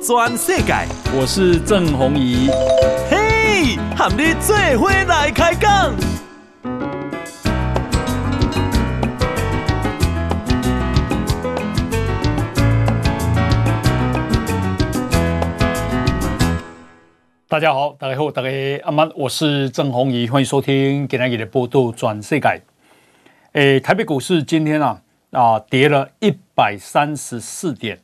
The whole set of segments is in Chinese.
转世界，我是郑弘仪。嘿，和你做伙来开讲。大家好，大家好，大家阿曼，我是郑弘仪，欢迎收听今天的报道转世界。诶，台北股市今天啊啊跌了一百三十四点。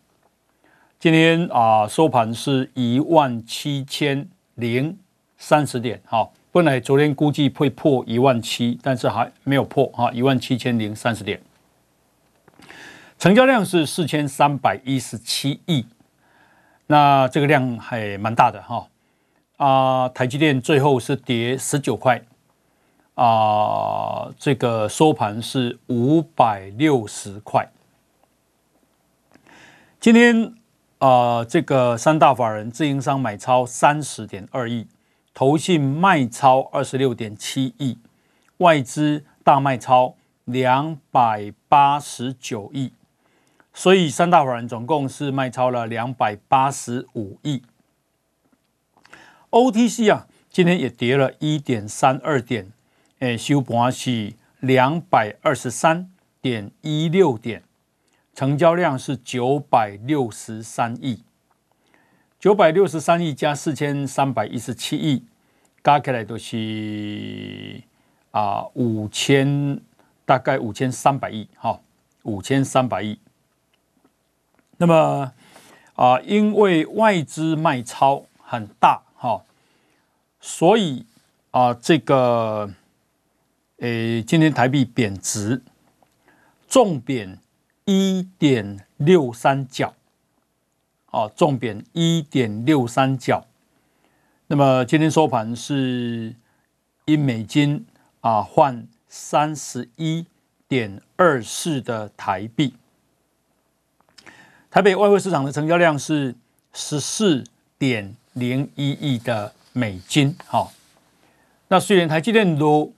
今天啊收盘是一万七千零三十点，好，本来昨天估计会破一万七，但是还没有破哈，一万七千零三十点。成交量是四千三百一十七亿，那这个量还蛮大的哈。啊，台积电最后是跌十九块，啊，这个收盘是五百六十块。今天。啊、这个三大法人自营商买超三十点二亿，投信卖超二十六点七亿，外资大卖超两百八十九亿，所以三大法人总共是卖超了两百八十五亿。OTC 啊，今天也跌了一点三二点，哎，收盘是两百二十三点一六点。成交量是九百六十三亿，九百六十三亿加四千三百一十七亿，加起来都是啊五千，大概五千三百亿，哈，五千三百亿。那么啊，因为外资卖超很大，哈，所以啊，这个诶，今天台币贬值，重贬。一点六三角，哦，重贬一点六三角。那么今天收盘是一美金啊换三十一点二四的台币。台北外汇市场的成交量是十四点零一亿的美金。好，那虽然台积电都。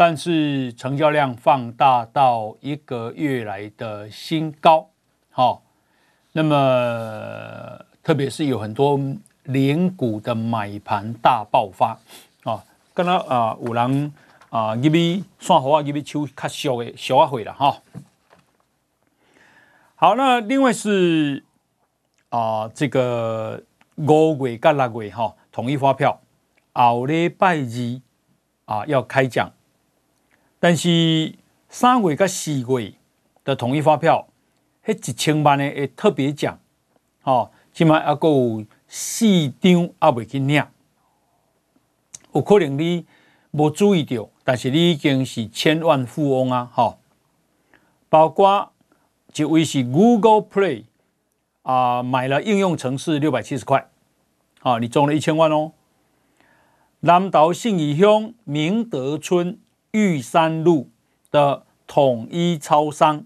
但是成交量放大到一个月来的新高，好，那么特别是有很多连股的买盘大爆发啊，刚刚啊有人啊这边算好啊这边手较小的小会了哈。好，那另外是啊这个五月跟六月哈统一发票，后礼拜二啊要开奖。但是三月跟四月的统一发票，迄一千万的诶特别奖，哦，起码还有四张还未去领，有可能你无注意到，但是你已经是千万富翁啊！哈，包括一位是 Google Play 啊，买了应用程式六百七十块，啊，你中了一千万哦。南投信义乡明德村。玉山路的统一超商，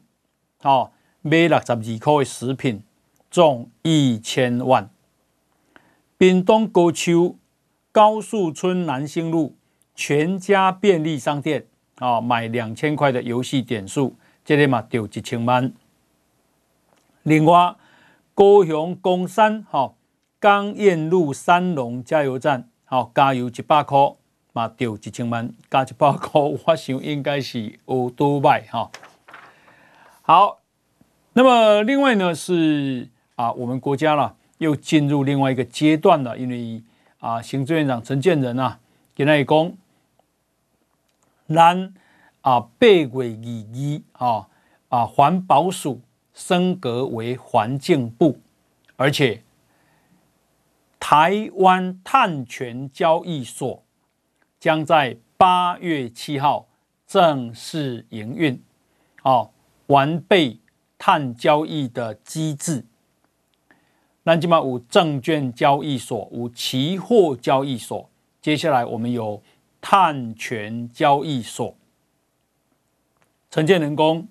哦，买六十二块的食品，中一千万。屏东高丘高树村南兴路全家便利商店，啊，买两千块的游戏点数，这里嘛丢一千万。另外，高雄公山，哈，江燕路三龙加油站，好，加油一百块。嘛，丢几千万，加一百块，我想应该是欧多卖哈。好，那么另外呢是啊，我们国家了又进入另外一个阶段了，因为啊，行政院长陈建仁啊，给他一讲，让啊八月二一啊啊环保署升格为环境部，而且台湾碳权交易所。将在八月七号正式营运，哦，完备碳交易的机制。那起码有证券交易所，有期货交易所，接下来我们有碳权交易所。陈建人工，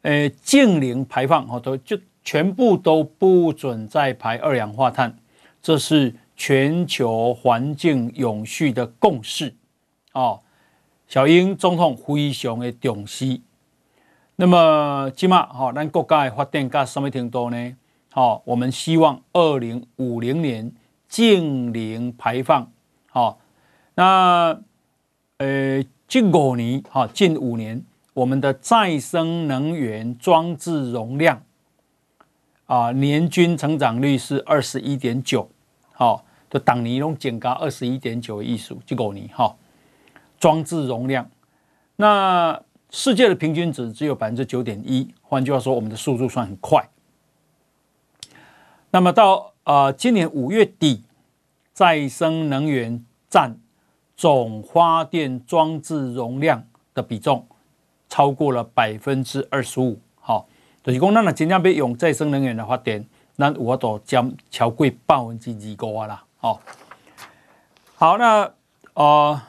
呃，净零排放，好多就全部都不准再排二氧化碳，这是。全球环境永续的共识，哦，小英总统非常的重视。那么，起码哈，咱国家的发电到什么程度呢？好，我们希望二零五零年净零排放。好，那呃，近五年，哈，近五年，我们的再生能源装置容量啊，年均成长率是二十一点九。好，就当年拢减高二十一点九的意思，这五年哈，装置容量，那世界的平均值只有百分之九点一，换句话说，我们的速度算很快。那么到呃今年五月底，再生能源占总发电装置容量的比重超过了百分之二十五。好，就是讲，那真正要用再生能源的发电，那我都占超过百分之二五啊啦。好，好，那呃，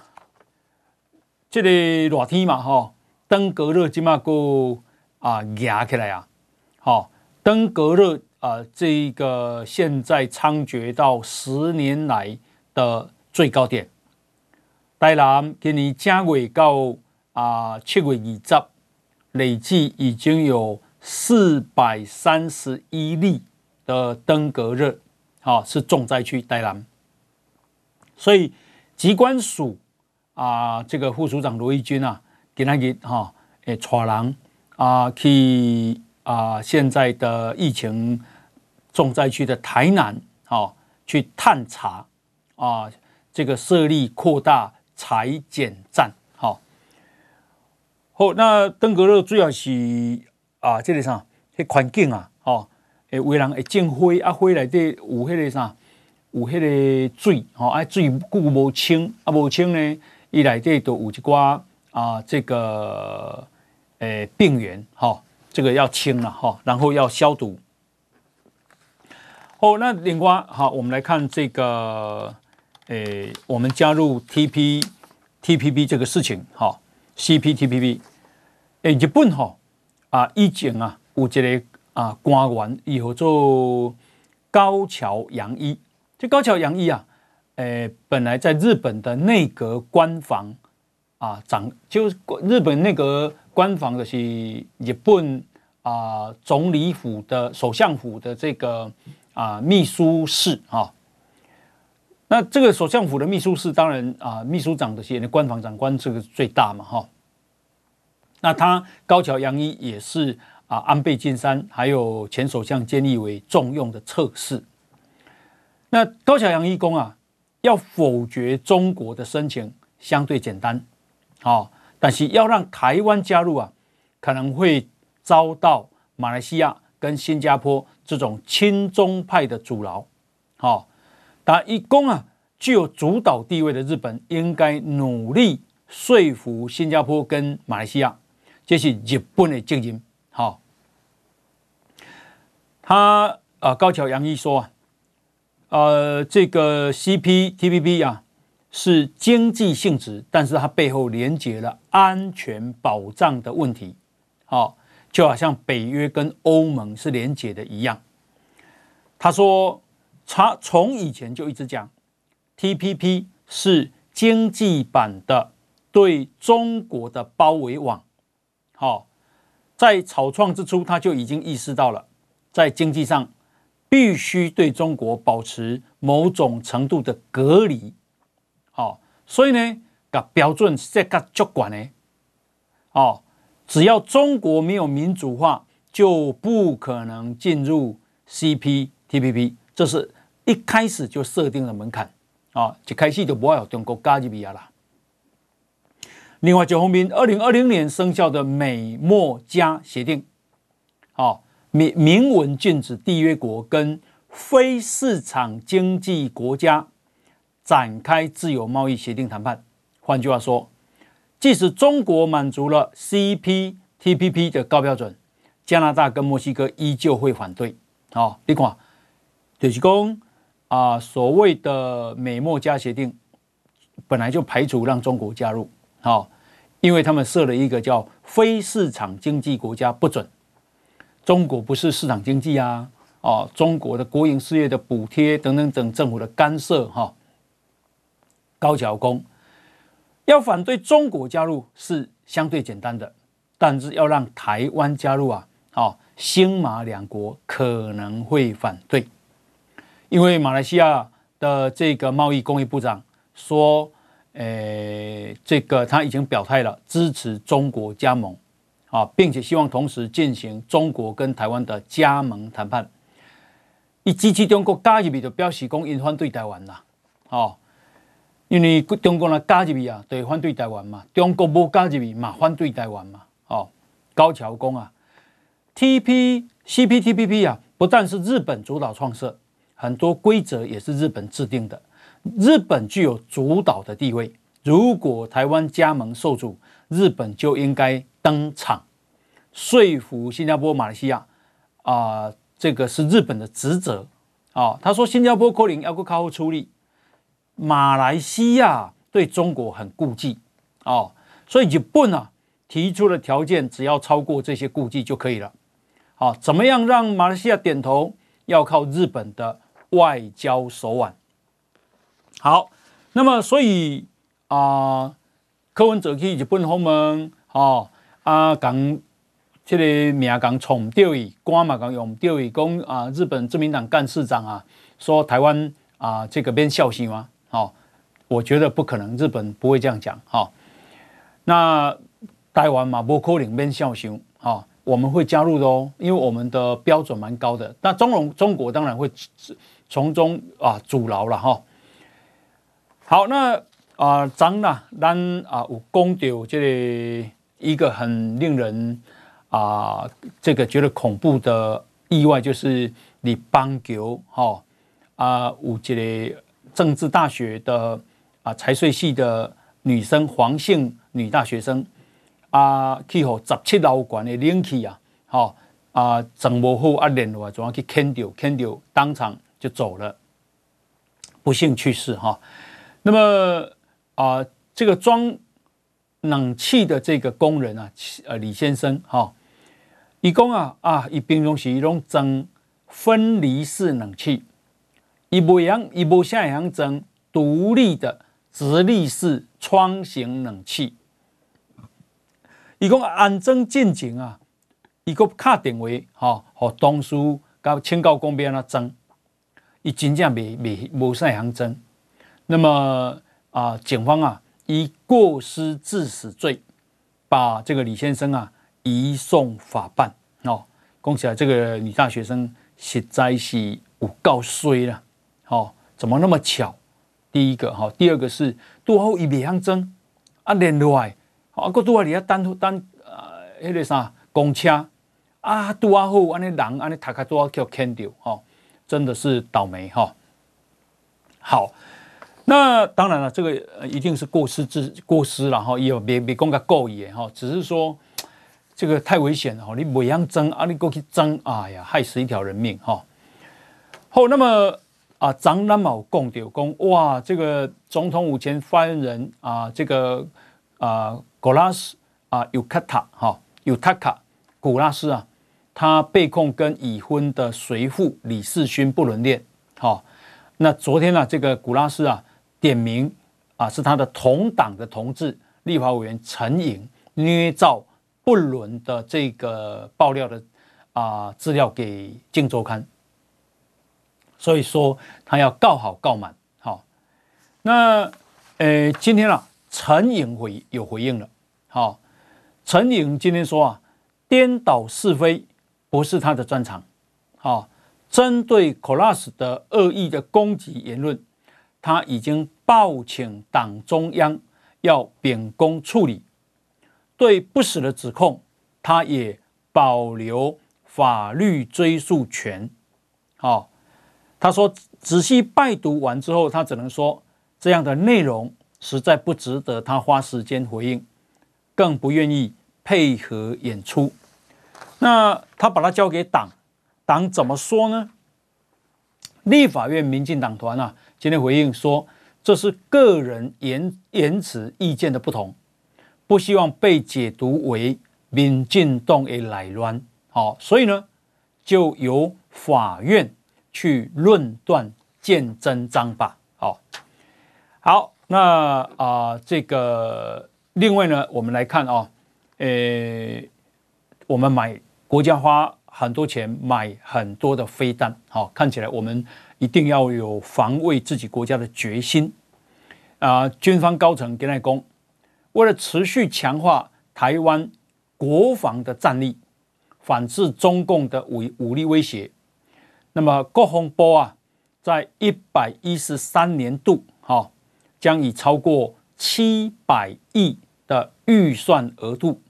这个热天嘛，哈，登革热今嘛个啊压起来啊，好，登革热。啊、呃，这个现在猖獗到十年来的最高点。台南今年正月到啊七月二十，累计已经有四百三十一例的登革热，好、是重灾区台南。所以疾管署啊，这个副署长罗义军啊，给他给哈诶，带人啊去啊现在的疫情。重灾区的台南，好去探查啊，这个设立扩大采检站，好。好，那登革热主要是啊，这里啥，迄环境啊，诶，有人会种花，啊，花内底有迄个啥，有迄个水，吼，啊，水久无清，啊，无清呢，伊内底都有一寡啊，这个诶病原，哈，这个要清了，哈，然后要消毒。哦，那另外好，我们来看这个，诶，我们加入 T P T P P 这个事情，哈，C P T P P，诶，日本哈啊，以前啊有一个啊官员，以后做高桥洋一，这高桥洋一啊，诶，本来在日本的内阁官房啊长，就是日本内阁官房的是日本啊总理府的首相府的这个。啊，秘书室啊，那这个首相府的秘书室，当然啊，秘书长的些官房长官这个最大嘛，哈。那他高桥洋一也是啊，安倍晋三还有前首相菅义伟重用的测试。那高桥洋一公啊，要否决中国的申请相对简单，好，但是要让台湾加入啊，可能会遭到马来西亚跟新加坡。这种亲中派的阻挠，好，但一共啊，具有主导地位的日本应该努力说服新加坡跟马来西亚，这是日本的责任。他啊，高桥洋一说啊，呃，这个 CPTPP 啊是经济性质，但是它背后连接了安全保障的问题。好。就好像北约跟欧盟是连接的一样，他说，他从以前就一直讲，TPP 是经济版的对中国的包围网。好，在草创之初，他就已经意识到了，在经济上必须对中国保持某种程度的隔离。好，所以呢，个标准是个足管呢。哦。只要中国没有民主化，就不可能进入 CPTPP。这是一开始就设定的门槛啊，一开始就不会有中国加入比亚啦。另外，九红兵二零二零年生效的美墨加协定，哦，明明文禁止缔约国跟非市场经济国家展开自由贸易协定谈判。换句话说。即使中国满足了 CPTPP 的高标准，加拿大跟墨西哥依旧会反对。好，你看，就是讲啊，所谓的美墨加协定本来就排除让中国加入，好，因为他们设了一个叫非市场经济国家不准。中国不是市场经济啊，哦，中国的国营事业的补贴等等等政府的干涉，哈，高桥工。要反对中国加入是相对简单的，但是要让台湾加入啊，哦，新马两国可能会反对，因为马来西亚的这个贸易工业部长说，诶，这个他已经表态了，支持中国加盟，啊，并且希望同时进行中国跟台湾的加盟谈判。一支持中国加入去就表示讲因反对台湾啦，哦，因为中国呢加入去啊，对反对台湾嘛，中国无加入去嘛，反对台湾嘛，哦，高桥讲啊，T P C P T P P 啊，不但是日本主导创设，很多规则也是日本制定的，日本具有主导的地位。如果台湾加盟受阻，日本就应该登场，说服新加坡、马来西亚啊。呃这个是日本的职责啊。他说，新加坡可能要靠靠出力，马来西亚对中国很顾忌哦，所以日本啊提出的条件只要超过这些顾忌就可以了。好，怎么样让马来西亚点头？要靠日本的外交手腕。好，那么所以啊，柯文哲去日本访问，哦啊讲。这个名讲宠钓鱼，官嘛讲用钓鱼，讲啊，日本自民党干事长啊，说台湾啊，这个变笑戏吗？好、哦，我觉得不可能，日本不会这样讲。好、哦，那台湾嘛，不可能变笑戏。好、哦，我们会加入的哦，因为我们的标准蛮高的。那中龙中国当然会从中啊阻挠了哈、哦。好，那啊，张呢，咱啊有讲到这个一个很令人。啊，这个觉得恐怖的意外就是李邦球哈啊，五届政治大学的啊财税系的女生黄姓女大学生啊，去和十七楼管的领气啊，好啊，整模后啊连落总要去牵掉牵掉，当场就走了，不幸去世哈。那么啊，这个装冷气的这个工人啊，呃，李先生哈。伊讲啊啊，伊平常时伊拢装分离式冷气，伊无样伊无像样装独立的直立式窗型冷气。伊讲安装进前啊，伊个敲电话吼，和同事甲请教讲要安怎装，伊真正未未无像样装。那么啊，警方啊以过失致死罪把这个李先生啊。移送法办哦，恭喜啊这个女大学生实在是有够衰了，哦，怎么那么巧？第一个哈，第二个是拄好伊未晓装啊，连落来，啊，搁拄好你要单单呃，迄个啥公车啊，拄好安尼人安尼头壳拄好叫牵掉，哦，真的是倒霉哈。好，那当然了，这个一定是过失之过失了哈，也别别讲个故意哈，只是说。这个太危险了哈！你未样争啊，你过去争，哎呀，害死一条人命哈。好，那么啊，张南某讲到讲哇，这个总统府前发言人啊，这个啊，古拉斯啊，尤卡塔哈，尤塔卡古拉斯啊，他被控跟已婚的随父李世勋不伦恋。好，那昨天呢、啊，这个古拉斯啊，点名啊，是他的同党的同志立法委员陈颖捏造。不伦的这个爆料的啊资料给《镜周刊》，所以说他要告好告满。好，那呃今天啊，陈颖回有回应了。好，陈颖今天说啊，颠倒是非不是他的专长。好，针对 Kolas 的恶意的攻击言论，他已经报请党中央要秉公处理。对不实的指控，他也保留法律追诉权。好，他说仔细拜读完之后，他只能说这样的内容实在不值得他花时间回应，更不愿意配合演出。那他把它交给党，党怎么说呢？立法院民进党团啊，今天回应说，这是个人言言辞意见的不同。不希望被解读为民进党的来乱，好，所以呢，就由法院去论断见真章吧。好，好，那啊、这个另外呢，我们来看啊、哦，呃，我们买国家花很多钱买很多的飞弹。好，看起来我们一定要有防卫自己国家的决心啊！军方高层给他讲，为了持续强化台湾国防的战力，反制中共的武武力威胁，那么国防部啊，在一百一十三年度，哈，将以超过七百亿的预算额度，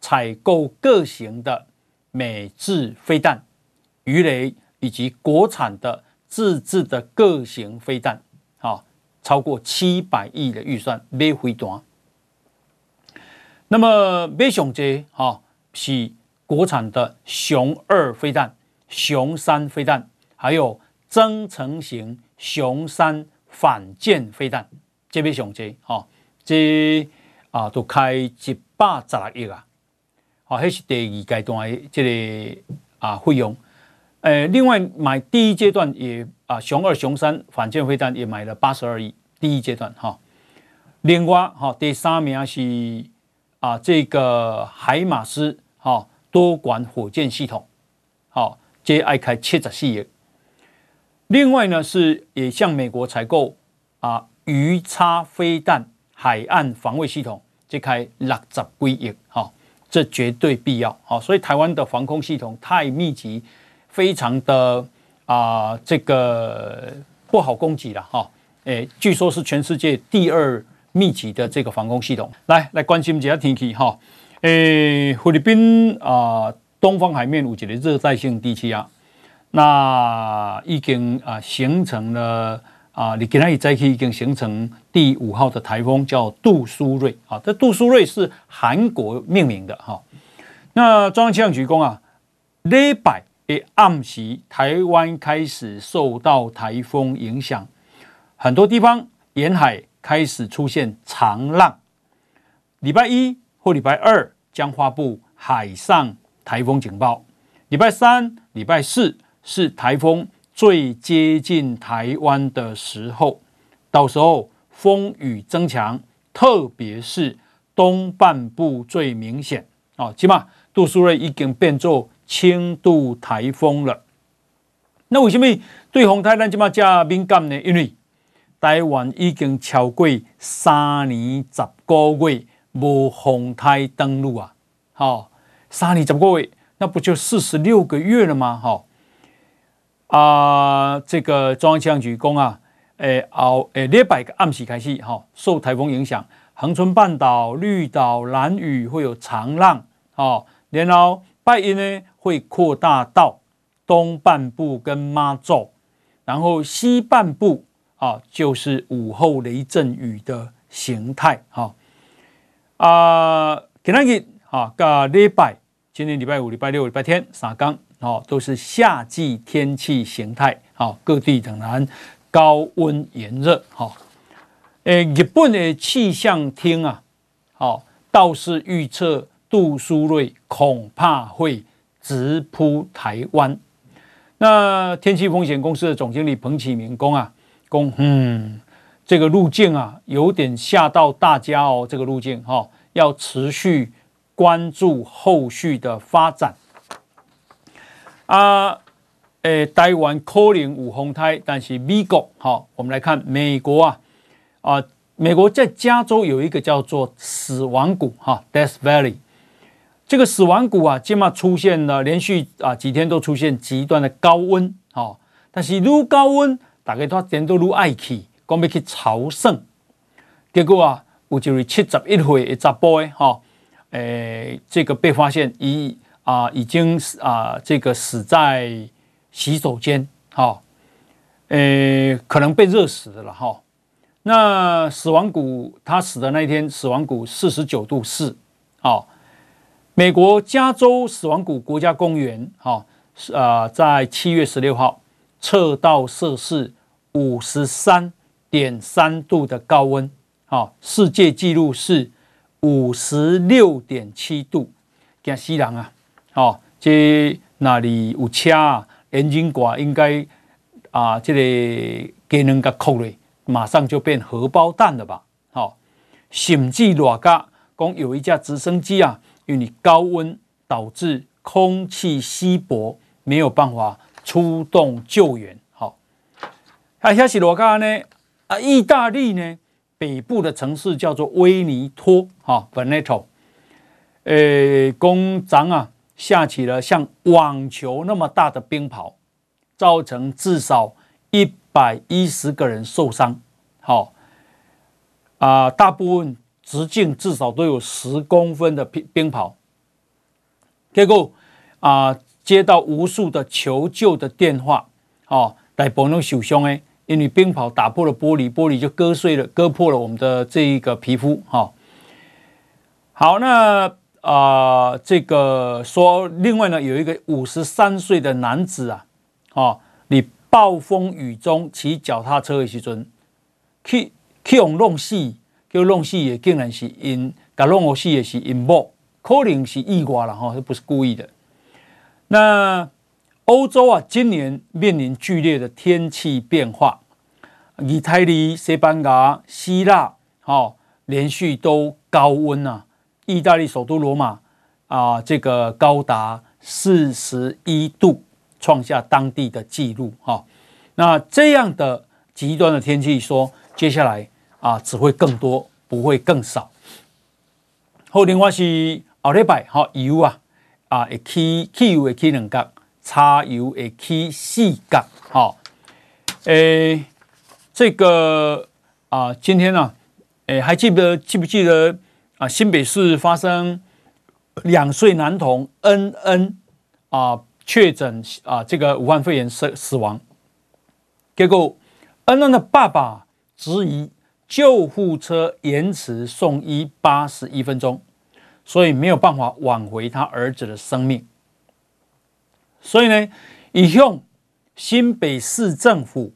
采购各型的美制飞弹、鱼雷以及国产的自制的各型飞弹，哈，超过七百亿的预算买飞弹。那么买上这哈是国产的雄二飞弹、雄三飞弹，还有。增程型雄三反舰飞弹，这边上这哈，这啊都开一百十六亿啊，好，还是第二阶段的这个啊费用。呃，另外买第一阶段也啊雄二、雄三反舰飞弹也买了八十二亿，第一阶段哈。另外哈，第三名是啊这个海马斯哈多管火箭系统，好，这爱开七十四亿。另外呢，是也向美国采购啊鱼叉飞弹海岸防卫系统，这开六十几亿，哈，这绝对必要，好，所以台湾的防空系统太密集，非常的啊这个不好攻击了，哈，诶，据说是全世界第二密集的这个防空系统。来来关心一下天气，哈，诶，菲律宾啊东方海面有一个热带性低气压。那已经啊形成了啊，你跟它一在一起已经形成第五号的台风，叫杜苏芮啊。这杜苏芮是韩国命名的哈。那中央气象局讲啊，礼拜暗时，台湾开始受到台风影响，很多地方沿海开始出现长浪。礼拜一或礼拜二将发布海上台风警报。礼拜三、礼拜四。是台风最接近台湾的时候，到时候风雨增强，特别是东半部最明显。哦，起码杜苏芮已经变作轻度台风了。那为什么对风台咱这么加敏感呢？因为台湾已经超过三年十个月无风台登陆啊！好，三年十个月，那不就四十六个月了吗？好。啊，这个中央气象局讲啊，诶，后诶，礼拜个暗时开始，哈，受台风影响，恒春半岛、绿岛、兰屿会有长浪，哦，然后拜一呢会扩大到东半部跟妈祖，然后西半部啊就是午后雷阵雨的形态，哈，啊，今天日啊，个礼拜，今天礼拜五、礼拜六、礼拜天三天。哦，都是夏季天气形态，好，各地仍然高温炎热，好，诶，日本的气象厅啊，好，倒是预测杜苏芮恐怕会直扑台湾。那天气风险公司的总经理彭启明公啊，公，嗯，这个路径啊，有点吓到大家哦，这个路径哈，要持续关注后续的发展。啊，诶，台湾可能有风台，但是美国，好，我们来看美国啊，啊，美国在加州有一个叫做死亡谷，哈，Death Valley，这个死亡谷啊，今嘛出现了连续啊几天都出现极端的高温，哈，但是如高温，大家都人都如爱去，讲要去朝圣，结果啊，有一位七十一岁的查甫的，哈，诶，这个被发现以。啊，已经啊，这个死在洗手间，哈、哦，呃，可能被热死的了，哈、哦。那死亡谷，他死的那一天，死亡谷四十九度四，哦。美国加州死亡谷国家公园，哈、哦，是啊，在七月十六号测到摄氏五十三点三度的高温，哦，世界纪录是五十六点七度，惊死人啊！哦，这哪里有车啊？引擎挂应该啊，这个给人家扣了，马上就变荷包蛋了吧？好、哦，甚至哪个讲有一架直升机啊，因为你高温导致空气稀薄，没有办法出动救援。好，还有是罗嘎呢？啊，意大利呢？北部的城市叫做威尼托，哈，Veneto，呃，工长啊，下起了像网球那么大的冰雹，造成至少一百一十个人受伤。好，啊，大部分直径至少都有十公分的冰冰雹。结果啊，接到无数的求救的电话，哦，大部分都受伤诶。因为冰雹打破了玻璃，玻璃就割碎了，割破了我们的这一个皮肤。哈，好，那啊、呃，这个说，另外呢，有一个五十三岁的男子啊，哦，你暴风雨中骑脚踏车的时阵，去去用弄死，叫弄死也竟然是因，搞弄死也是因某，可能是意外了哈，这不是故意的。那。欧洲啊，今年面临剧烈的天气变化，意大利、西班牙、希腊，哦，连续都高温啊。意大利首都罗马啊，这个高达四十一度，创下当地的纪录哈。那这样的极端的天气，说接下来啊，只会更多，不会更少。后另外是后礼拜哈油啊啊，会起汽油会起两角。柴油会起四角，好，诶，这个啊，今天呢、啊，诶，还记得记不记得啊？新北市发生两岁男童恩恩啊确诊啊这个武汉肺炎死死亡，结果恩恩的爸爸质疑救护车延迟送医八十一分钟，所以没有办法挽回他儿子的生命。所以呢，已向新北市政府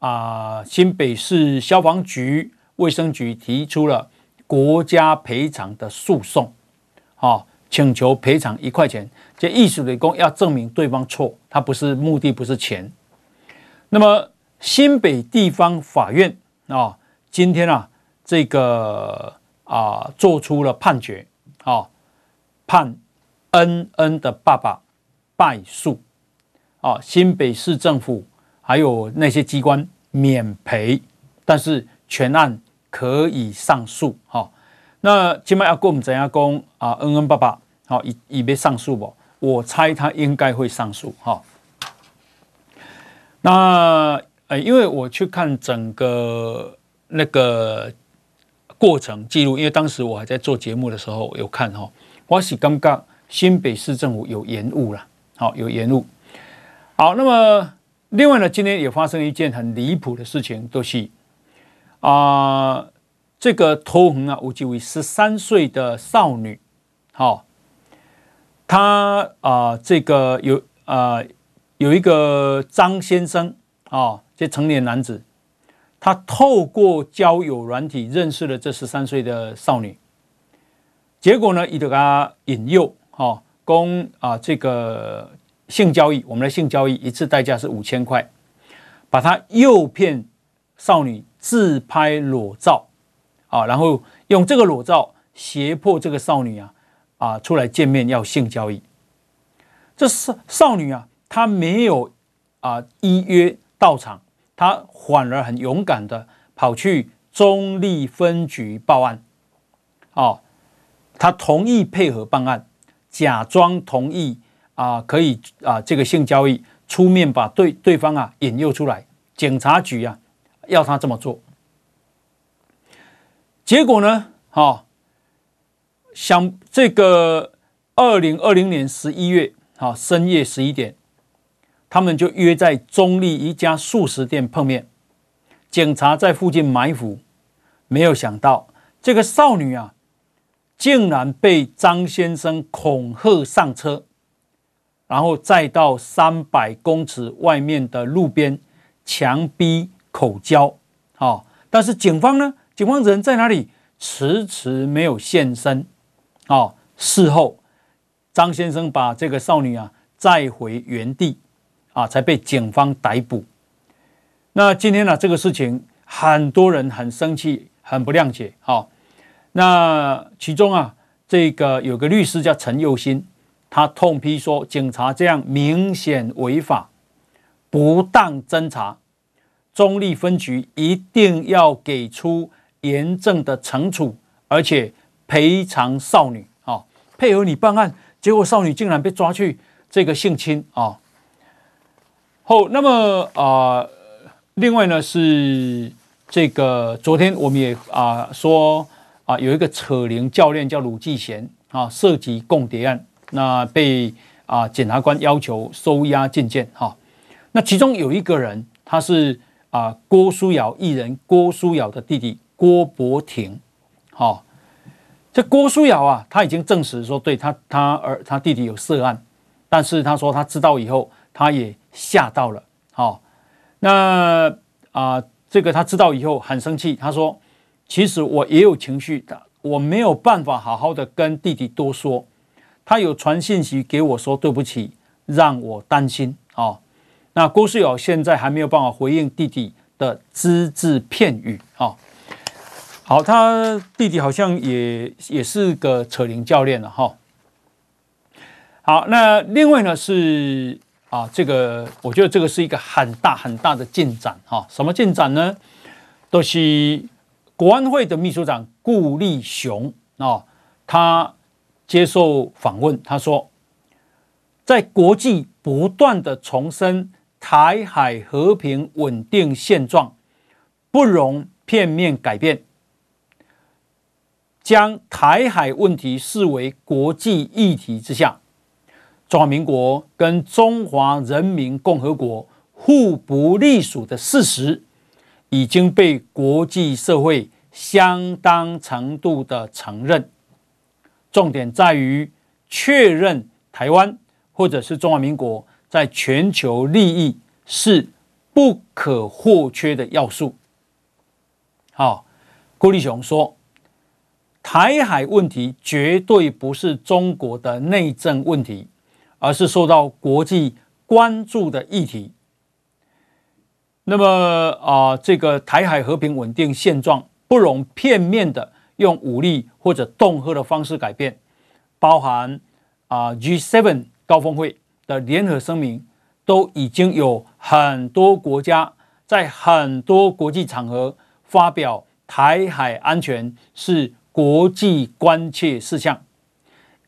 啊、新北市消防局、卫生局提出了国家赔偿的诉讼，啊，请求赔偿一块钱。这意思的工要证明对方错，他不是目的不是钱。那么新北地方法院啊，今天啊，这个啊，做出了判决，啊，判恩恩的爸爸。败诉，啊，新北市政府还有那些机关免赔，但是全案可以上诉，哈。那今麦要跟我们怎样讲啊？恩恩爸爸，好，已已被上诉不？我猜他应该会上诉，哈。那呃，因为我去看整个那个过程记录，因为当时我还在做节目的时候有看，哈，我是刚刚新北市政府有延误了。好，有延误。好，那么另外呢，今天也发生一件很离谱的事情，都、就是啊、这个桃园啊，有一位十三岁的少女，好、哦，她啊、这个有啊、有一个张先生啊、哦，这成年男子，他透过交友软体认识了这十三岁的少女，结果呢，一直给他引诱，哈、哦。供啊，这个性交易，我们的性交易一次代价是五千块，把他诱骗少女自拍裸照啊，然后用这个裸照胁迫这个少女啊啊出来见面要性交易。这少少女啊，她没有啊依约到场，他反而很勇敢的跑去中立分局报案，哦，他同意配合办案。假装同意啊，可以啊，这个性交易出面把对对方啊引诱出来，警察局啊要他这么做。结果呢，哈、哦，想这个二零二零年十一月，哈、哦，深夜十一点，他们就约在中坜一家素食店碰面，警察在附近埋伏，没有想到这个少女啊。竟然被张先生恐吓上车，然后再到三百公尺外面的路边强逼口交，啊！但是警方呢？警方人在哪里？迟迟没有现身，啊！事后张先生把这个少女啊载回原地，啊，才被警方逮捕。那今天呢？这个事情很多人很生气，很不谅解，哈。那其中啊，这个有个律师叫陈佑新，他痛批说，警察这样明显违法、不当侦查，中坜分局一定要给出严正的惩处，而且赔偿少女啊，配合你办案，结果少女竟然被抓去这个性侵啊。后那么啊、另外呢是这个昨天我们也啊、呃、说啊有一个扯铃教练叫鲁继贤啊涉及共谍案。那被啊检察官要求收押禁见哈，那其中有一个人，他是啊郭书瑶艺人郭书瑶的弟弟郭伯廷，好，这郭书瑶啊，他已经证实说对他他儿他弟弟有涉案，但是他说他知道以后，他也吓到了，好，那啊这个他知道以后很生气，他说其实我也有情绪的，我没有办法好好的跟弟弟多说。他有传信息给我说对不起，让我担心啊。那郭书瑶现在还没有办法回应弟弟的只字片语啊。好，他弟弟好像也也是个扯铃教练了哈。好，那另外呢是啊，这个我觉得这个是一个很大很大的进展哈。什么进展呢？都是国安会的秘书长顾立雄啊，他。接受访问，他说，在国际不断的重申台海和平稳定现状，不容片面改变，将台海问题视为国际议题之下，中华民国跟中华人民共和国互不隶属的事实，已经被国际社会相当程度的承认。重点在于确认台湾或者是中华民国在全球利益是不可或缺的要素。好，郭立雄说，台海问题绝对不是中国的内政问题，而是受到国际关注的议题。那么啊，这个台海和平稳定现状不容片面的。用武力或者恫吓的方式改变，包含啊 G7 高峰会的联合声明，都已经有很多国家在很多国际场合发表台海安全是国际关切事项，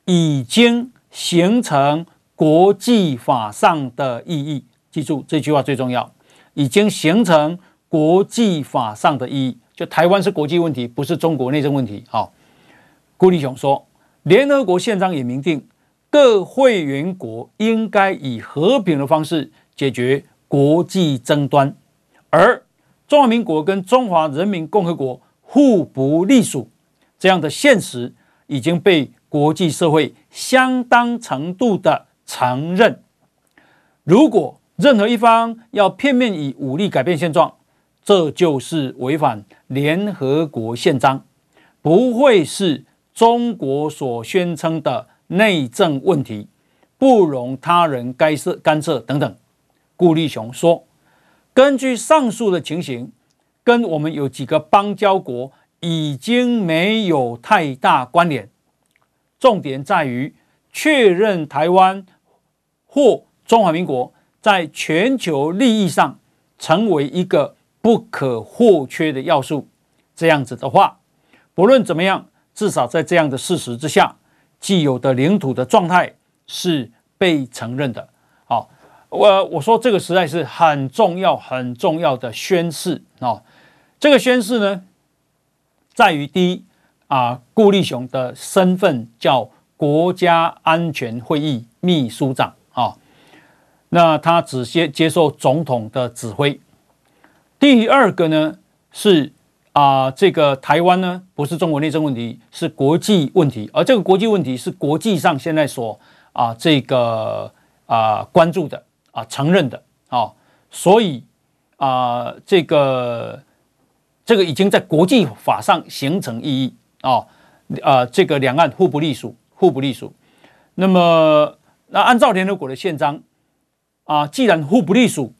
已经形成国际法上的意义。记住这句话最重要，已经形成国际法上的意义。就台湾是国际问题，不是中国内政问题。好，顾立雄说，联合国宪章也明定，各会员国应该以和平的方式解决国际争端，而中华民国跟中华人民共和国互不隶属这样的现实已经被国际社会相当程度的承认。如果任何一方要片面以武力改变现状，这就是违反联合国宪章，不会是中国所宣称的内政问题，不容他人干涉干涉等等。顾立雄说，根据上述的情形，跟我们有几个邦交国已经没有太大关联，重点在于确认台湾或中华民国在全球利益上成为一个。不可或缺的要素，这样子的话，不论怎么样，至少在这样的事实之下，既有的领土的状态是被承认的。好，我我说这个实在是很重要、很重要的宣誓啊。这个宣誓呢，在于第一啊，顾立雄的身份叫国家安全会议秘书长啊，那他只接接受总统的指挥。第二个呢是啊、这个台湾呢不是中国内政问题，是国际问题，而这个国际问题是国际上现在所啊、这个啊、关注的啊、承认的啊、所以啊、这个这个已经在国际法上形成意义啊啊、这个两岸互不隶属，互不隶属。那么那按照联合国的宪章啊、既然互不隶属。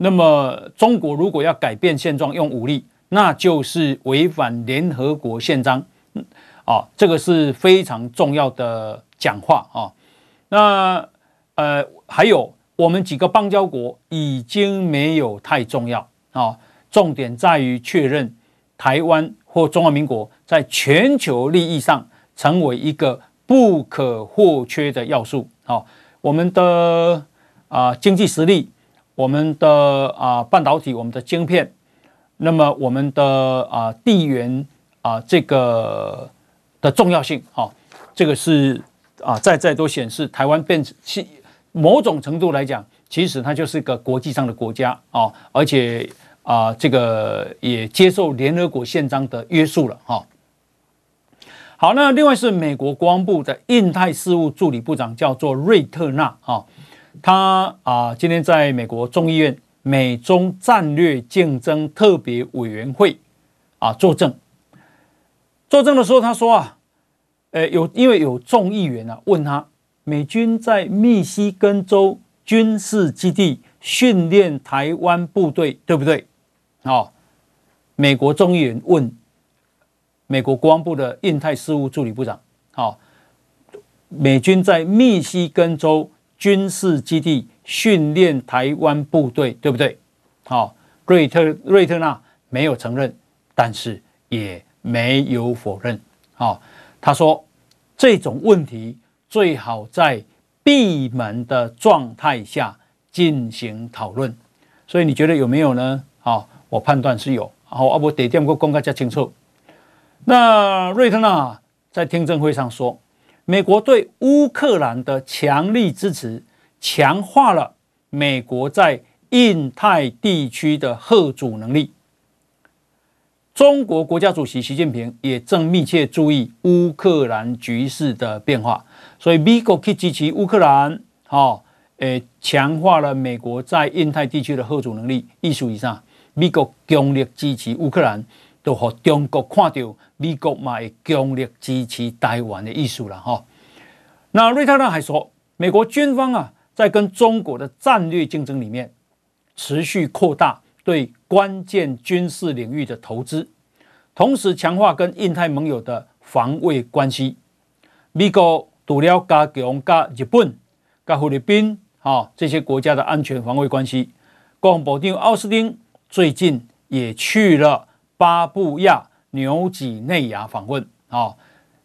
那么，中国如果要改变现状用武力，那就是违反联合国宪章。啊，这个是非常重要的讲话啊。那呃，还有我们几个邦交国已经没有太重要啊，重点在于确认台湾或中华民国在全球利益上成为一个不可或缺的要素。好，我们的啊经济实力，我们的啊半导体，我们的晶片，那么我们的啊地缘啊这个的重要性，好，这个是啊再再都显示台湾变成。某种程度来讲，其实它就是一个国际上的国家啊，而且啊，这个也接受联合国宪章的约束了哈。好，那另外是美国国防部的印太事务助理部长叫做瑞特纳啊，他啊今天在美国众议院美中战略竞争特别委员会啊作证，作证的时候他说啊，呃有因为有众议员啊问他。美军在密西根州军事基地训练台湾部队，对不对？好，美国众议员问美国国防部的印太事务助理部长：好，美军在密西根州军事基地训练台湾部队，对不对？好，瑞特瑞特纳没有承认，但是也没有否认。好，他说这种问题。最好在闭门的状态下进行讨论，所以你觉得有没有呢？好，我判断是有。好，阿伯得点过公开加清楚。那瑞特纳在听证会上说，美国对乌克兰的强力支持，强化了美国在印太地区的吓阻能力。中国国家主席习近平也正密切注意乌克兰局势的变化。所以美国去支持乌克兰，哈，诶，强化了美国在印太地区的吓阻能力。意思以上？美国强力支持乌克兰，都和中国看到美国嘛会强力支持台湾的意思了，哈。那瑞特纳还说，美国军方啊，在跟中国的战略竞争里面，持续扩大对关键军事领域的投资，同时强化跟印太盟友的防卫关系。美国。除了加强加日本、加菲律宾哈这些国家的安全防卫关系，国防部长奥斯汀最近也去了巴布亚纽几内亚访问啊。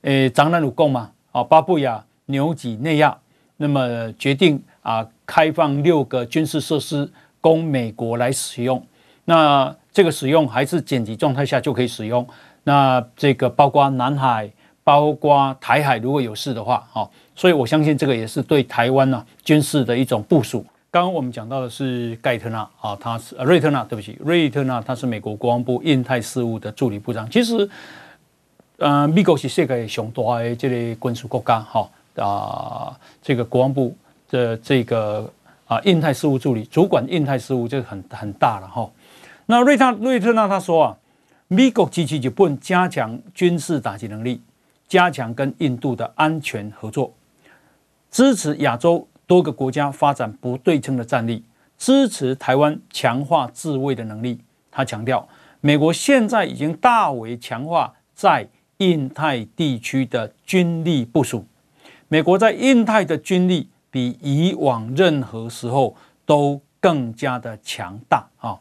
诶，张南鲁贡嘛，啊，巴布亚纽几内亚，那么决定啊开放六个军事设施供美国来使用。那这个使用还是紧急状态下就可以使用。那这个包括南海。包括台海如果有事的话，哈，所以我相信这个也是对台湾呢军事的一种部署。刚刚我们讲到的是盖特纳啊，他是瑞特纳，对不起，瑞特纳他是美国国防部印太事务的助理部长。其实，呃，美国是世界上大的这类军事国家，哈啊，这个国防部的这个啊印太事务助理主管印太事务就很很大了哈。那瑞特瑞特纳他说啊，美国支持日本加强军事打击能力。加强跟印度的安全合作，支持亚洲多个国家发展不对称的战力，支持台湾强化自卫的能力。他强调，美国现在已经大为强化在印太地区的军力部署。美国在印太的军力比以往任何时候都更加的强大啊！《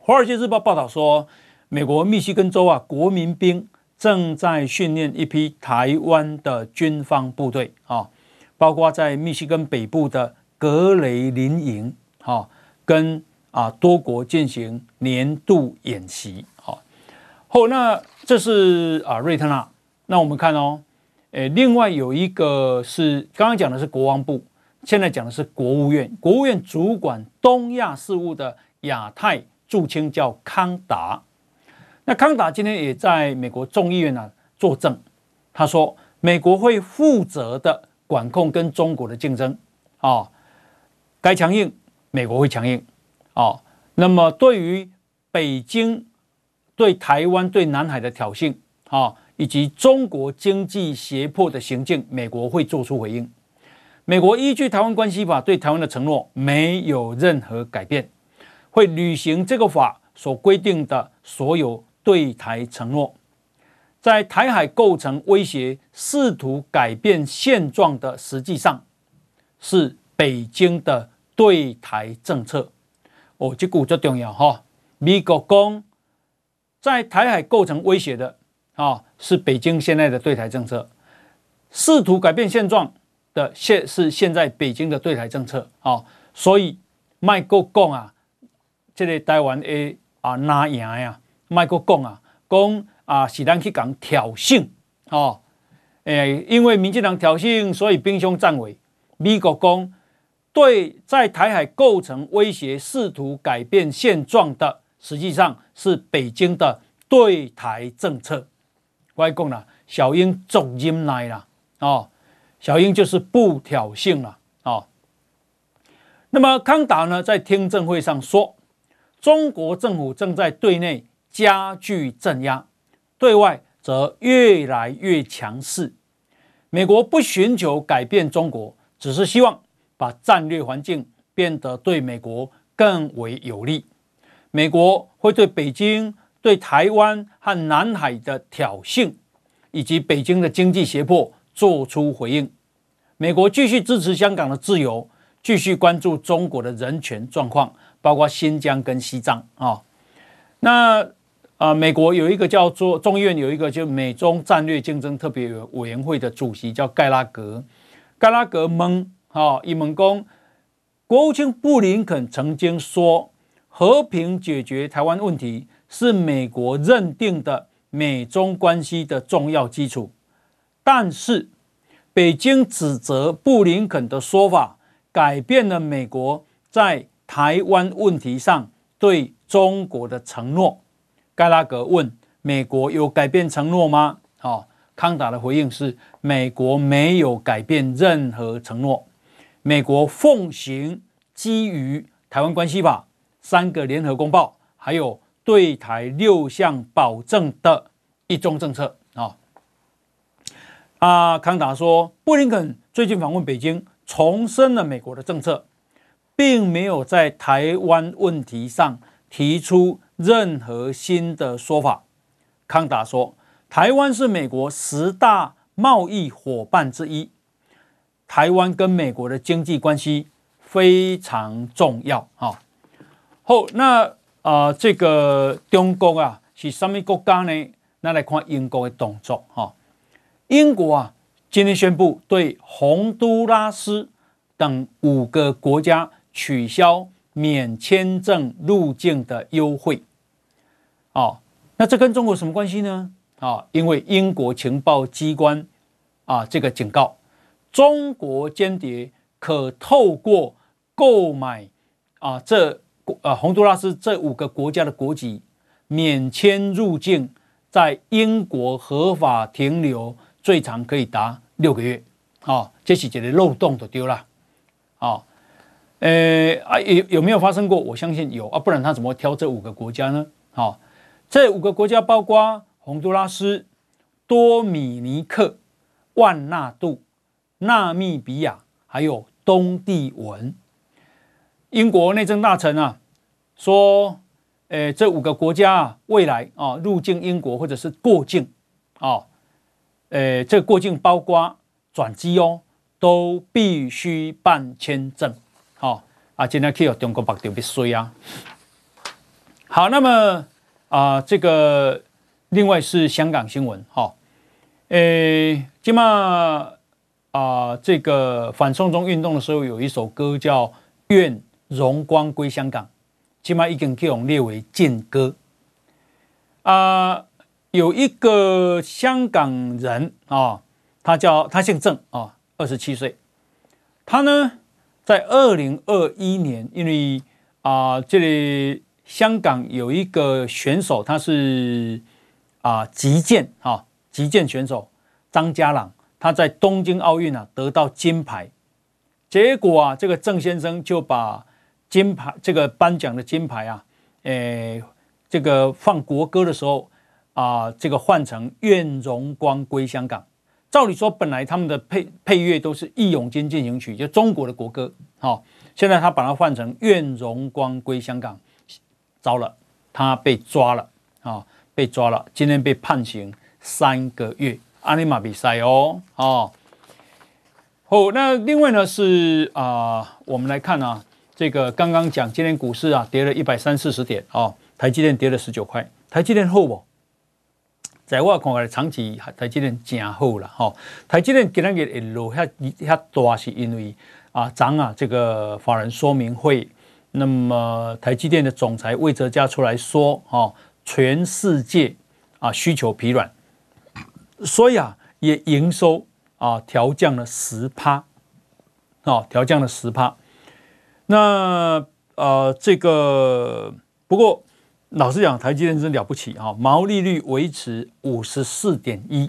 华尔街日报》报道说，美国密西根州啊，国民兵。正在训练一批台湾的军方部队啊，包括在密西根北部的格雷林营哈，跟啊多国进行年度演习啊。后那这是啊瑞特纳，那我们看哦，诶，另外有一个是刚刚讲的是国防部，现在讲的是国务院，国务院主管东亚事务的亚太驻青叫康达。那康达今天也在美国众议院呢作证，他说美国会负责的管控跟中国的竞争，啊，该强硬美国会强硬，啊，那么对于北京对台湾对南海的挑衅，啊，以及中国经济胁迫的行径，美国会做出回应。美国依据台湾关系法对台湾的承诺没有任何改变，会履行这个法所规定的所有。对台承诺，在台海构成威胁，试图改变现状的，实际上是北京的对台政策。哦，这个最重要哈。美国讲在台海构成威胁的啊，是北京现在的对台政策。试图改变现状的现是现在北京的对台政策啊，所以麦国讲啊，这个台湾的啊拿赢呀，麦国讲啊，讲啊是咱去讲挑衅哦，诶，因为民进党挑衅，所以兵凶战危。美国讲对在台海构成威胁，试图改变现状的，实际上是北京的对台政策。我讲了，小英总音来了。哦，小英就是不挑衅了哦。那么康达呢，在听证会上说，中国政府正在对内加剧镇压，对外则越来越强势。美国不寻求改变中国，只是希望把战略环境变得对美国更为有利。美国会对北京对台湾和南海的挑衅，以及北京的经济胁迫。做出回应，美国继续支持香港的自由，继续关注中国的人权状况，包括新疆跟西藏啊、那啊、美国有一个叫做众议院有一个就美中战略竞争特别委员会的主席叫盖拉格，盖拉格蒙啊，伊蒙公，国务卿布林肯曾经说，和平解决台湾问题是美国认定的美中关系的重要基础。但是，北京指责布林肯的说法改变了美国在台湾问题上对中国的承诺。盖拉格问：“美国有改变承诺吗？”哦，康达的回应是：“美国没有改变任何承诺。美国奉行基于《台湾关系法》、三个联合公报，还有对台六项保证的一中政策。”啊。啊，康达说，布林肯最近访问北京，重申了美国的政策，并没有在台湾问题上提出任何新的说法。康达说，台湾是美国十大贸易伙伴之一，台湾跟美国的经济关系非常重要。哈，好，那啊、呃，这个中国啊是什么国家呢？那来看英国的动作，哈。英国啊，今天宣布对洪都拉斯等五个国家取消免签证入境的优惠。哦，那这跟中国什么关系呢？啊、因为英国情报机关啊，这个警告中国间谍可透过购买啊这啊洪都拉斯这五个国家的国籍，免签入境，在英国合法停留。最长可以达六个月，啊，这是一个漏洞就丢了，啊，呃啊有有没有发生过？我相信有啊，不然他怎么挑这五个国家呢？好，这五个国家包括洪都拉斯、多米尼克、万纳度、纳米比亚，还有东帝汶。英国内政大臣啊说，呃，这五个国家啊，未来啊入境英国或者是过境啊。呃，这过境包括转机哦，都必须办签证。啊，今天去中国白条必须啊。好，那么啊，这个另外是香港新闻。哈、哦，呃，今嘛啊，这个反送中运动的时候，有一首歌叫《愿荣光归香港》，今嘛已经被列为禁歌啊。有一个香港人啊，他叫他姓郑啊，二十七岁。他呢，在二零二一年，因为啊，这里香港有一个选手，他是啊击剑啊击剑选手张家朗，他在东京奥运啊得到金牌。结果啊，这个郑先生就把金牌这个颁奖的金牌啊，诶，这个放国歌的时候。啊，这个换成“愿荣光归香港”。照理说，本来他们的配配乐都是《义勇军进行曲》，就中国的国歌。好、现在他把它换成“愿荣光归香港”，糟了，他被抓了啊、被抓了。今天被判刑三个月。阿尼玛比赛哦，哦，好，那另外呢是啊、我们来看啊，这个刚刚讲今天股市啊跌了一百三四十点哦，台积电跌了十九块，台积电好不？在我看来，长期台积电真好了哈。台积电今天也落下下大，是因为啊，涨啊，这个法人说明会，那么台积电的总裁魏哲家出来说，哈，全世界啊需求疲软，所以啊也营收啊调降了十趴，啊调降了十趴。那呃这个不过。老实讲，台积电真了不起哈，毛利率维持五十四点一，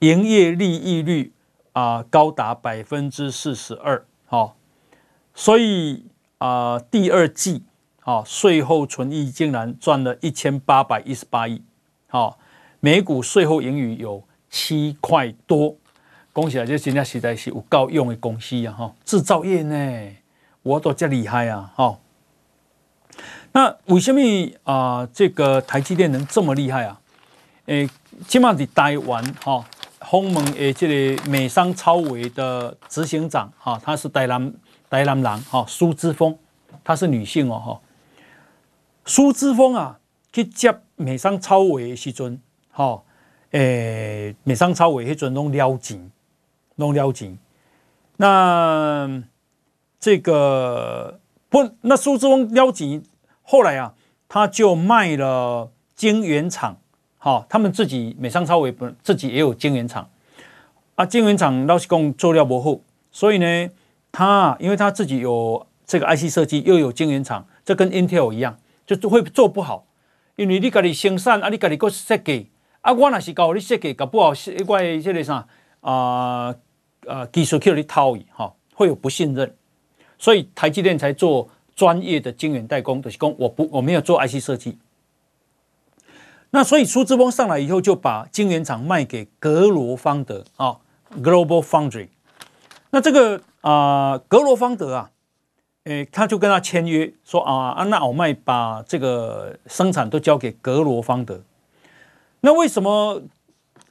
营业利益率啊高达百分之四十二，好，所以啊第二季啊税后存益竟然赚了一千八百一十八亿，好，每股税后盈余有七块多，恭喜啊！这现在实在是有够用的公司啊哈，制造业呢，我都这厉害啊哈。那为什么啊？这个台积电能这么厉害啊？诶，起码在台湾哈，鸿蒙诶，这个美商超伟的执行长哈，他是台南台南人哈，苏姿丰，她是女性哦哈。苏姿丰啊，去接美商超伟的时阵，哈，诶，美商超伟迄阵拢了钱，拢了钱。那这个不，那苏姿丰了钱。后来啊，他就卖了晶圆厂，好，他们自己美商超微不自己也有晶圆厂。啊，晶圆厂老实讲做料不好，所以呢，他因为他自己有这个 IC 设计，又有晶圆厂，这跟 Intel 一样，就会做不好，因为你家里生产啊，你家里个设计啊，我那是搞你设计搞不好，怪这个啥啊啊技术去你套伊哈，会有不信任，所以台积电才做。专业的晶圆代工的工，我不我没有做 IC 设计。那所以苏姿丰上来以后，就把晶圆厂卖给格罗方德啊，Global Foundry。那这个啊、格罗方德啊，诶，他就跟他签约说啊，安娜奥麦把这个生产都交给格罗方德。那为什么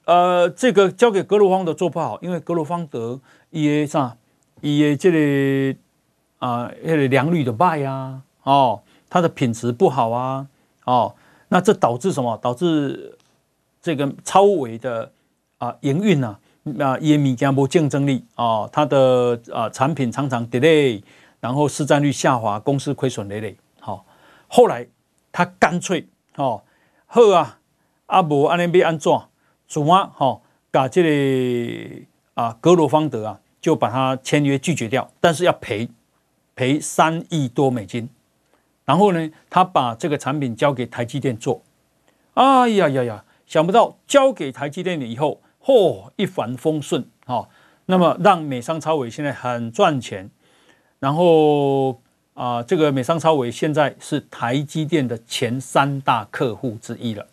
呃这个交给格罗方德做不好？因为格罗方德也啥，也这里、啊，那个良率的败啊，哦，它的品质不好啊，哦，那这导致什么？导致这个超微的啊营运呢啊也米加不竞争力啊，它的啊产品常常 delay，然后市占率下滑，公司亏损累累。好，后来他干脆哦，好啊，阿伯安尼要安怎？主啊，好，把这里啊格罗方德啊就把他签约拒绝掉，但是要赔。赔三亿多美金，然后呢，他把这个产品交给台积电做。哎呀呀呀，想不到交给台积电了以后，嚯，一帆风顺哈。那么让美商超微现在很赚钱，然后啊、呃，这个美商超微现在是台积电的前三大客户之一了。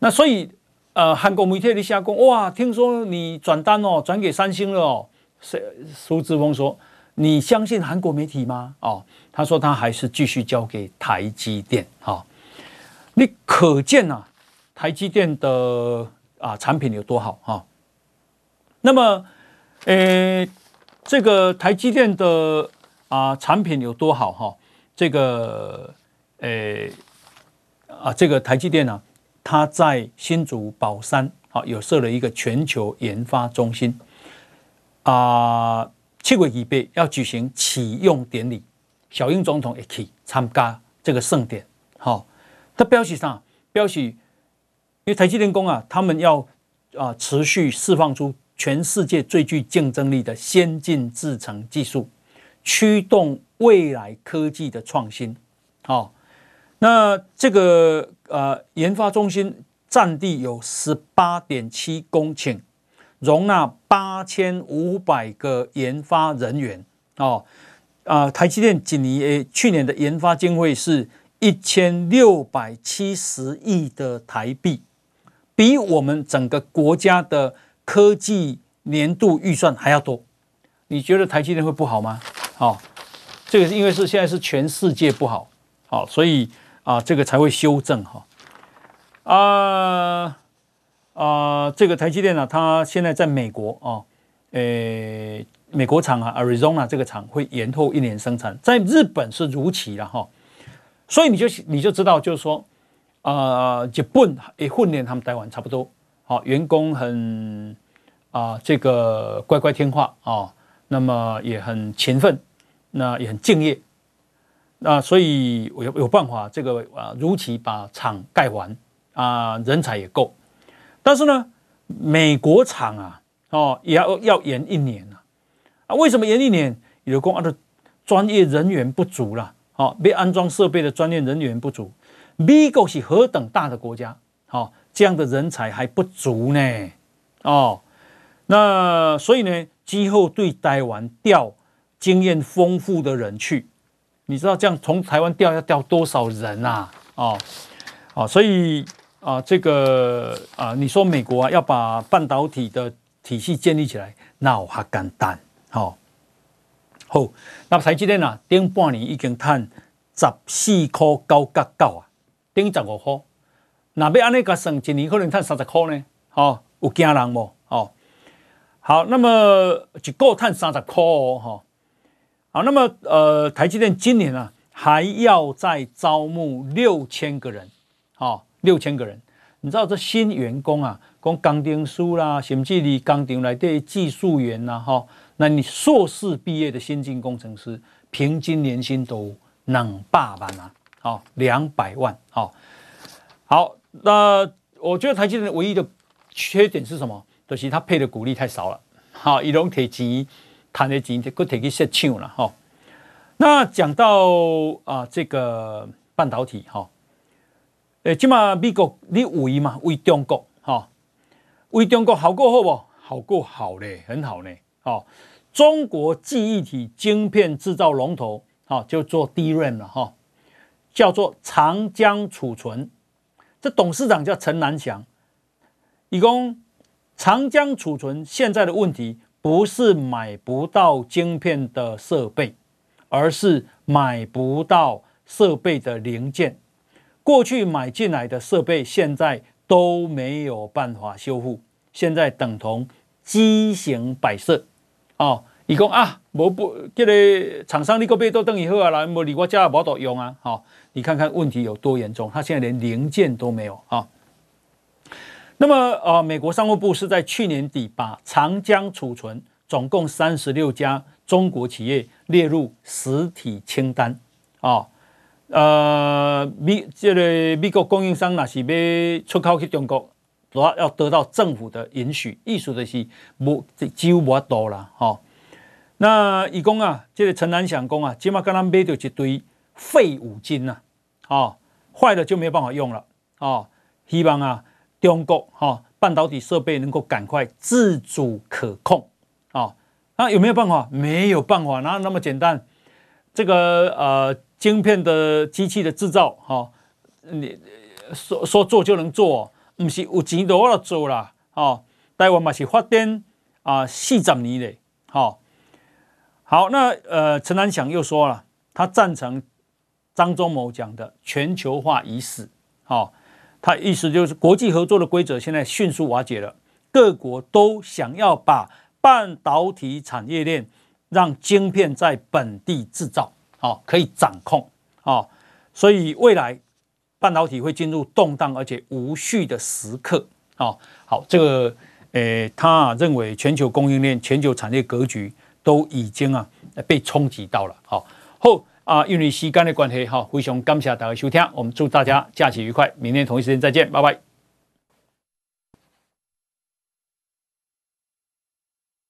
那所以呃，韩国媒体的下工，哇，听说你转单哦，转给三星了哦。苏苏志峰说。你相信韩国媒体吗？哦，他说他还是继续交给台积电。哈、哦，你可见啊，台积电的啊产品有多好哈、哦。那么，呃，这个台积电的啊产品有多好哈、哦？这个，呃，啊，这个台积电呢、啊，它在新竹宝山啊有设了一个全球研发中心啊。七月预备要举行启用典礼，小英总统也去参加这个盛典。好，他表示啥？表示因为台积电工啊，他们要啊持续释放出全世界最具竞争力的先进制程技术，驱动未来科技的创新。好，那这个呃研发中心占地有十八点七公顷。容纳八千五百个研发人员哦，啊，台积电今年去年的研发经费是一千六百七十亿的台币，比我们整个国家的科技年度预算还要多。你觉得台积电会不好吗？哦，这个是因为是现在是全世界不好，好，所以啊，这个才会修正哈。啊。啊、这个台积电呢、啊，它现在在美国啊，诶，美国厂啊，Arizona 这个厂会延后一年生产，在日本是如期了哈。所以你就你就知道，就是说，啊，日本也训练他们台湾差不多，好，员工很啊，这个乖乖听话啊，那么也很勤奋，那也很敬业。那所以有有办法，这个啊如期把厂盖完啊，人才也够。但是呢，美国厂啊，哦也要要延一年啊。啊，为什么延一年？有工安的专业人员不足了，哦，被安装设备的专业人员不足。美国是何等大的国家，哦，这样的人才还不足呢，哦，那所以呢，今后对台湾调经验丰富的人去。你知道这样从台湾调要调多少人啊？哦，哦，所以啊，这个啊，你说美国啊要把半导体的体系建立起来，那我还敢担。好，好，那台积电呢？顶半年已经赚十四块九角九啊，顶十五块。那要按呢个算，一年可能赚三十块呢？好，有惊人不？哦，好，那么一个赚三十块哦，哈。好，那么呃，台积电今年、啊、还要再招募六千个人，六千个人。你知道这新员工啊，讲工程师啦，甚至你工厂内的技术员呐，哈，那你硕士毕业的先进工程师，平均年薪都两百万啊，好，两百万，好，好，那我觉得台积电唯一的缺点是什么？就是他配的股利太少了，哈，一种铁钱。谈的钱就搁提去设厂了哈。那讲到啊，这个半导体哈，诶，起码美国你为嘛为中国哈，为中国好过好不？好过好嘞，很好呢。哦，中国记忆体晶片制造龙头，哈，就做 DRAM 了哈，叫做长江储存。这董事长叫陈南祥，以供长江储存现在的问题。不是买不到晶片的设备，而是买不到设备的零件。过去买进来的设备，现在都没有办法修复，现在等同畸形摆设。哦，伊讲啊，无不，这个厂商你个别都等于好啊，来，无离我家也无多用啊。好，你看看问题有多严重，他现在连零件都没有啊。那么，呃，美国商务部是在去年底把长江储存总共三十六家中国企业列入实体清单啊。呃，美这个美国供应商那是要出口去中国，主要要得到政府的允许，意思就是无几乎无法度了哈。那伊讲啊，这个陈南祥讲啊，起码跟他买到一堆废五金呐，啊，坏了就没有办法用了啊。希望啊。中国哈半导体设备能够赶快自主可控啊，那有没有办法？没有办法，哪有那么简单？这个呃晶片的机器的制造哈，你说说做就能做，不是有钱就我做啦。哦，台湾嘛是发展啊四十年嘞，好，好，那呃陈南祥又说了，他赞成张忠谋讲的全球化已死，好。他意思就是，国际合作的规则现在迅速瓦解了，各国都想要把半导体产业链让晶片在本地制造，哦，可以掌控，哦，所以未来半导体会进入动荡而且无序的时刻，哦，好，这个，诶，他认为全球供应链、全球产业格局都已经啊被冲击到了，好，后。啊，因为时间的关系，哈，非常感谢大家收听，我们祝大家假期愉快，明天同一时间再见，拜拜。